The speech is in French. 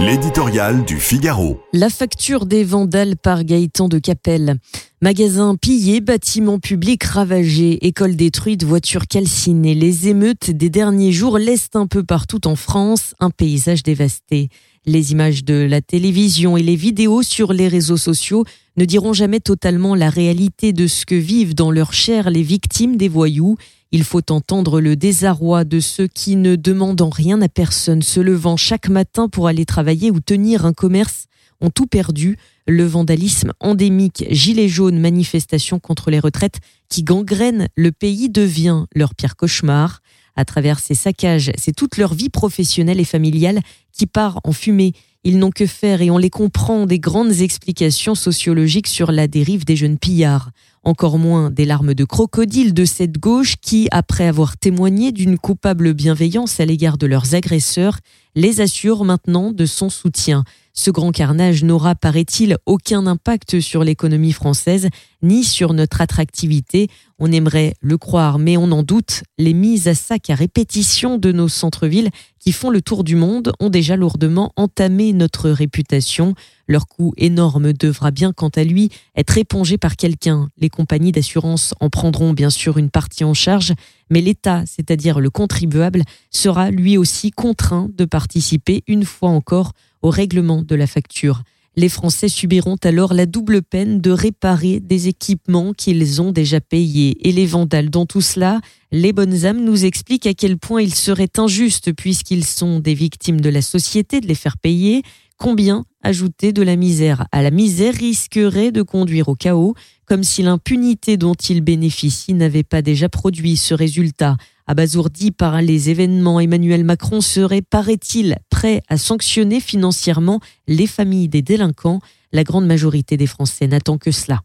L'éditorial du Figaro. La facture des vandales par Gaëtan de Capelle. Magasins pillés, bâtiments publics ravagés, écoles détruites, voitures calcinées. Les émeutes des derniers jours laissent un peu partout en France un paysage dévasté. Les images de la télévision et les vidéos sur les réseaux sociaux ne diront jamais totalement la réalité de ce que vivent dans leur chair les victimes des voyous. Il faut entendre le désarroi de ceux qui ne demandent rien à personne, se levant chaque matin pour aller travailler ou tenir un commerce, ont tout perdu. Le vandalisme endémique, gilets jaunes, manifestations contre les retraites qui gangrènent le pays devient leur pire cauchemar. À travers ces saccages, c'est toute leur vie professionnelle et familiale qui part en fumée. Ils n'ont que faire et on les comprend des grandes explications sociologiques sur la dérive des jeunes pillards encore moins des larmes de crocodile de cette gauche qui, après avoir témoigné d'une coupable bienveillance à l'égard de leurs agresseurs, les assure maintenant de son soutien. Ce grand carnage n'aura, paraît-il, aucun impact sur l'économie française ni sur notre attractivité. On aimerait le croire, mais on en doute. Les mises à sac à répétition de nos centres-villes qui font le tour du monde ont déjà lourdement entamé notre réputation. Leur coût énorme devra bien, quant à lui, être épongé par quelqu'un. Les compagnies d'assurance en prendront bien sûr une partie en charge, mais l'État, c'est-à-dire le contribuable, sera lui aussi contraint de participer une fois encore au règlement de la facture. Les Français subiront alors la double peine de réparer des équipements qu'ils ont déjà payés. Et les vandales dans tout cela, les bonnes âmes nous expliquent à quel point il serait injuste, puisqu'ils sont des victimes de la société, de les faire payer. Combien ajouter de la misère à la misère risquerait de conduire au chaos, comme si l'impunité dont ils bénéficient n'avait pas déjà produit ce résultat. Abasourdi par les événements, Emmanuel Macron serait, paraît-il, prêt à sanctionner financièrement les familles des délinquants. La grande majorité des Français n'attend que cela.